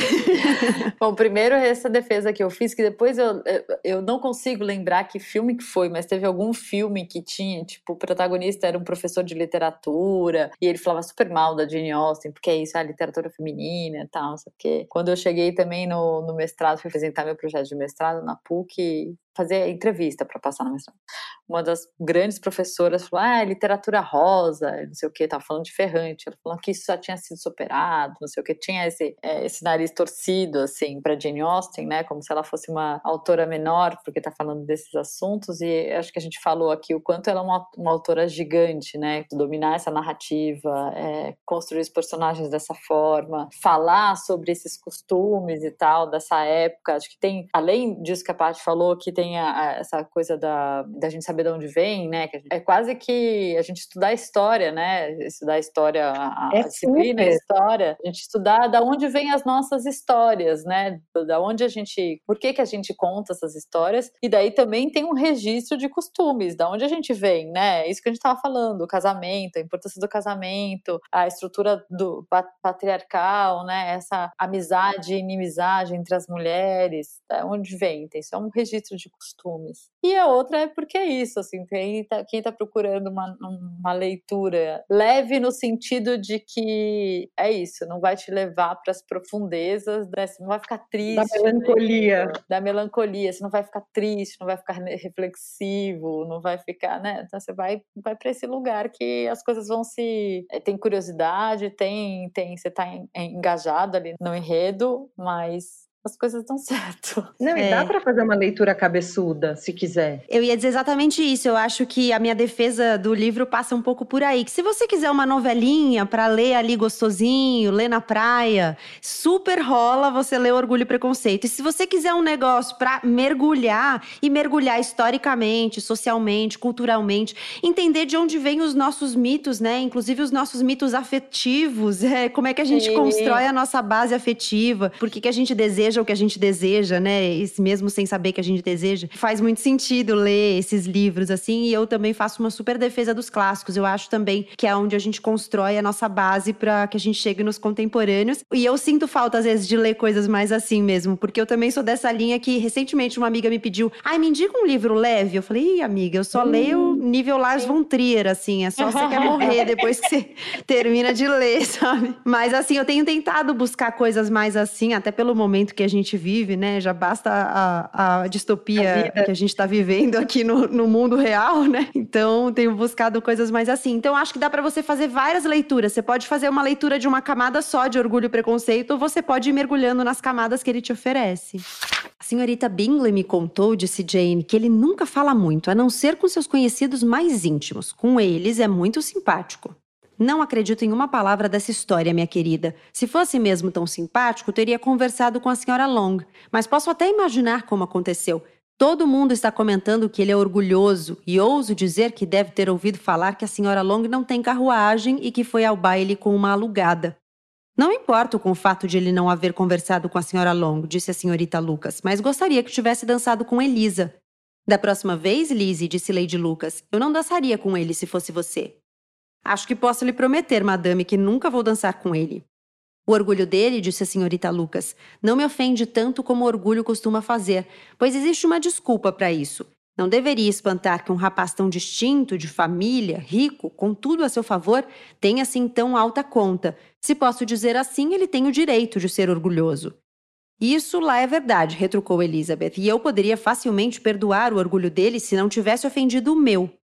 [LAUGHS] Bom, primeiro essa defesa que eu fiz, que depois eu, eu não consigo lembrar que filme que foi, mas teve algum filme que tinha, tipo, o protagonista era um professor de literatura e ele falava super mal da Jane Austen, porque é isso, a literatura feminina e tal, porque quando eu cheguei também no, no mestrado, fui apresentar meu projeto de mestrado na PUC, fazer entrevista para passar no mestrado. Uma das grandes professoras falou: ah, literatura rosa, não sei o que, tava falando de Ferrante. Ela falou que isso já tinha sido superado, não sei o que, tinha esse, é, esse nariz torcido, assim, para Jane Austen, né? Como se ela fosse uma autora menor, porque tá falando desses assuntos. E acho que a gente falou aqui o quanto ela é uma, uma autora gigante, né? Dominar essa narrativa, é, construir os personagens dessa forma, falar sobre esses costumes e tal dessa época. Acho que tem, além disso que a Paty falou, que tem a, a, essa coisa da, da gente saber de onde vem, né? é quase que a gente estudar a história, né? Estudar a história, a, é a disciplina, a história. A gente estudar da onde vem as nossas histórias, né? Da onde a gente, por que que a gente conta essas histórias? E daí também tem um registro de costumes, da onde a gente vem, né? Isso que a gente estava falando, o casamento, a importância do casamento, a estrutura do patriarcal, né? Essa amizade e inimizade entre as mulheres, da onde vem? Isso é um registro de costumes. E a outra é porque é isso, assim, tem, tá, quem está procurando uma, uma leitura leve no sentido de que é isso, não vai te levar para as profundezas, né? Você não vai ficar triste. Da melancolia. Né? Da melancolia, você não vai ficar triste, não vai ficar reflexivo, não vai ficar, né? Então você vai, vai para esse lugar que as coisas vão se. Eh, tem curiosidade, tem, tem você está engajado ali no enredo, mas as coisas dão certo. [LAUGHS] Não, e é. dá para fazer uma leitura cabeçuda, se quiser. Eu ia dizer exatamente isso. Eu acho que a minha defesa do livro passa um pouco por aí. Que se você quiser uma novelinha para ler ali gostosinho, ler na praia, super rola você ler Orgulho e Preconceito. E se você quiser um negócio para mergulhar e mergulhar historicamente, socialmente, culturalmente, entender de onde vêm os nossos mitos, né? Inclusive os nossos mitos afetivos, [LAUGHS] é, como é que a gente constrói a nossa base afetiva, por que, que a gente deseja deseja o que a gente deseja, né? E mesmo sem saber que a gente deseja. Faz muito sentido ler esses livros, assim. E eu também faço uma super defesa dos clássicos. Eu acho também que é onde a gente constrói a nossa base para que a gente chegue nos contemporâneos. E eu sinto falta, às vezes, de ler coisas mais assim mesmo, porque eu também sou dessa linha que recentemente uma amiga me pediu: ai, me indica um livro leve. Eu falei, Ih, amiga, eu só hum. leio nível Lars von Trier, assim. É só você quer [LAUGHS] morrer depois que você [LAUGHS] termina de ler, sabe? Mas assim, eu tenho tentado buscar coisas mais assim, até pelo momento que a gente vive, né? Já basta a, a distopia a que a gente está vivendo aqui no, no mundo real, né? Então, tenho buscado coisas mais assim. Então, acho que dá para você fazer várias leituras. Você pode fazer uma leitura de uma camada só de orgulho e preconceito, ou você pode ir mergulhando nas camadas que ele te oferece. A senhorita Bingley me contou, disse Jane, que ele nunca fala muito, a não ser com seus conhecidos mais íntimos. Com eles é muito simpático. Não acredito em uma palavra dessa história, minha querida. Se fosse mesmo tão simpático, teria conversado com a senhora Long. Mas posso até imaginar como aconteceu. Todo mundo está comentando que ele é orgulhoso e ouso dizer que deve ter ouvido falar que a senhora Long não tem carruagem e que foi ao baile com uma alugada. Não importo com o fato de ele não haver conversado com a senhora Long, disse a senhorita Lucas, mas gostaria que tivesse dançado com Elisa. Da próxima vez, Lizzie, disse Lady Lucas, eu não dançaria com ele se fosse você. Acho que posso lhe prometer, madame, que nunca vou dançar com ele. O orgulho dele, disse a senhorita Lucas, não me ofende tanto como o orgulho costuma fazer, pois existe uma desculpa para isso. Não deveria espantar que um rapaz tão distinto, de família, rico, com tudo a seu favor, tenha assim tão alta conta. Se posso dizer assim, ele tem o direito de ser orgulhoso. Isso lá é verdade, retrucou Elizabeth, e eu poderia facilmente perdoar o orgulho dele se não tivesse ofendido o meu.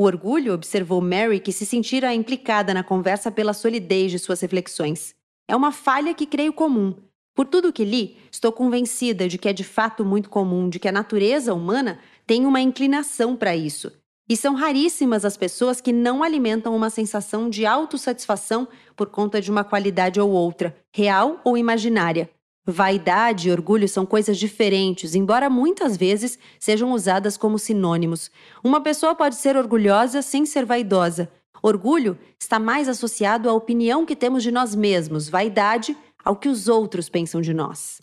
O orgulho, observou Mary, que se sentira implicada na conversa pela solidez de suas reflexões. É uma falha que creio comum. Por tudo que li, estou convencida de que é de fato muito comum, de que a natureza humana tem uma inclinação para isso. E são raríssimas as pessoas que não alimentam uma sensação de autossatisfação por conta de uma qualidade ou outra, real ou imaginária. Vaidade e orgulho são coisas diferentes, embora muitas vezes sejam usadas como sinônimos. Uma pessoa pode ser orgulhosa sem ser vaidosa. Orgulho está mais associado à opinião que temos de nós mesmos, vaidade ao que os outros pensam de nós.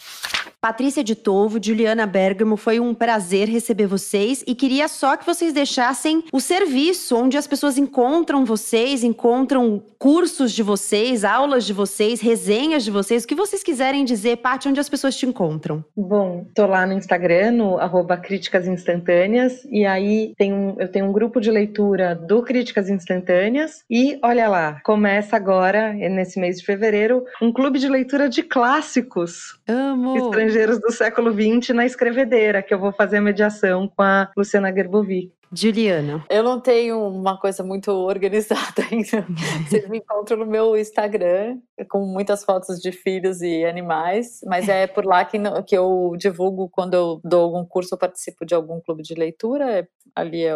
Patrícia de Tovo, Juliana Bergamo, foi um prazer receber vocês e queria só que vocês deixassem o serviço onde as pessoas encontram vocês, encontram cursos de vocês, aulas de vocês, resenhas de vocês, o que vocês quiserem dizer, Paty, onde as pessoas te encontram. Bom, tô lá no Instagram, no arroba Críticas Instantâneas, e aí tem um, eu tenho um grupo de leitura do Críticas Instantâneas, e olha lá, começa agora, nesse mês de fevereiro, um clube de leitura de clássicos. Amo! Estrangeiros estrangeiros do século XX na escrevedeira, que eu vou fazer a mediação com a Luciana Gerbovic. Juliana. Eu não tenho uma coisa muito organizada [LAUGHS] ainda. Vocês me encontram no meu Instagram, com muitas fotos de filhos e animais, mas é por lá que, que eu divulgo quando eu dou algum curso ou participo de algum clube de leitura. Ali é,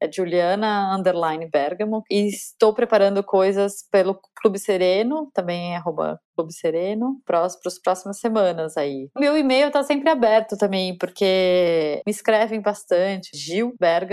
é Juliana Underline Bergamo. E estou preparando coisas pelo Clube Sereno, também é arroba Clube Sereno, para as próximas semanas aí. Meu e-mail está sempre aberto também, porque me escrevem bastante.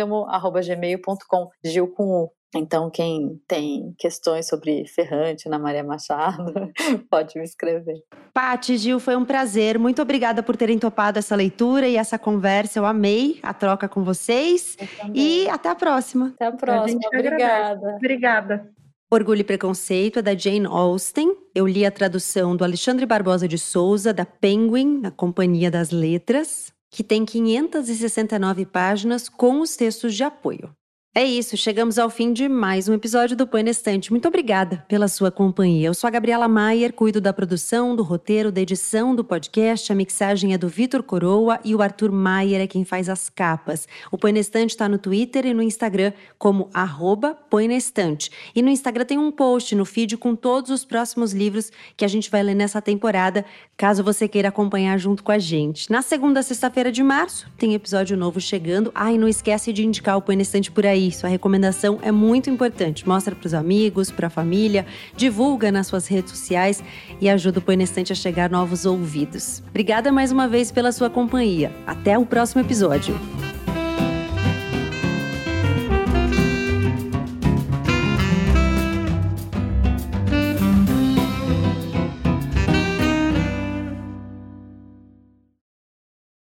gilbergamo.gmail.com Gil com U. Então, quem tem questões sobre Ferrante na Maria Machado, [LAUGHS] pode me escrever. Pati, Gil, foi um prazer. Muito obrigada por terem topado essa leitura e essa conversa. Eu amei a troca com vocês. E até a próxima. Até a próxima. A Obrigada. Obrigada. Orgulho e Preconceito é da Jane Austen. Eu li a tradução do Alexandre Barbosa de Souza, da Penguin, na Companhia das Letras, que tem 569 páginas com os textos de apoio. É isso, chegamos ao fim de mais um episódio do Põe Estante. Muito obrigada pela sua companhia. Eu sou a Gabriela Maier, cuido da produção, do roteiro, da edição do podcast. A mixagem é do Vitor Coroa e o Arthur Maier é quem faz as capas. O Põe Estante está no Twitter e no Instagram como arroba Estante. E no Instagram tem um post no feed com todos os próximos livros que a gente vai ler nessa temporada, caso você queira acompanhar junto com a gente. Na segunda sexta-feira de março tem episódio novo chegando. Ai, não esquece de indicar o Põe Estante por aí isso, a recomendação é muito importante. Mostra para os amigos, para a família, divulga nas suas redes sociais e ajuda o Põe a chegar a novos ouvidos. Obrigada mais uma vez pela sua companhia. Até o próximo episódio.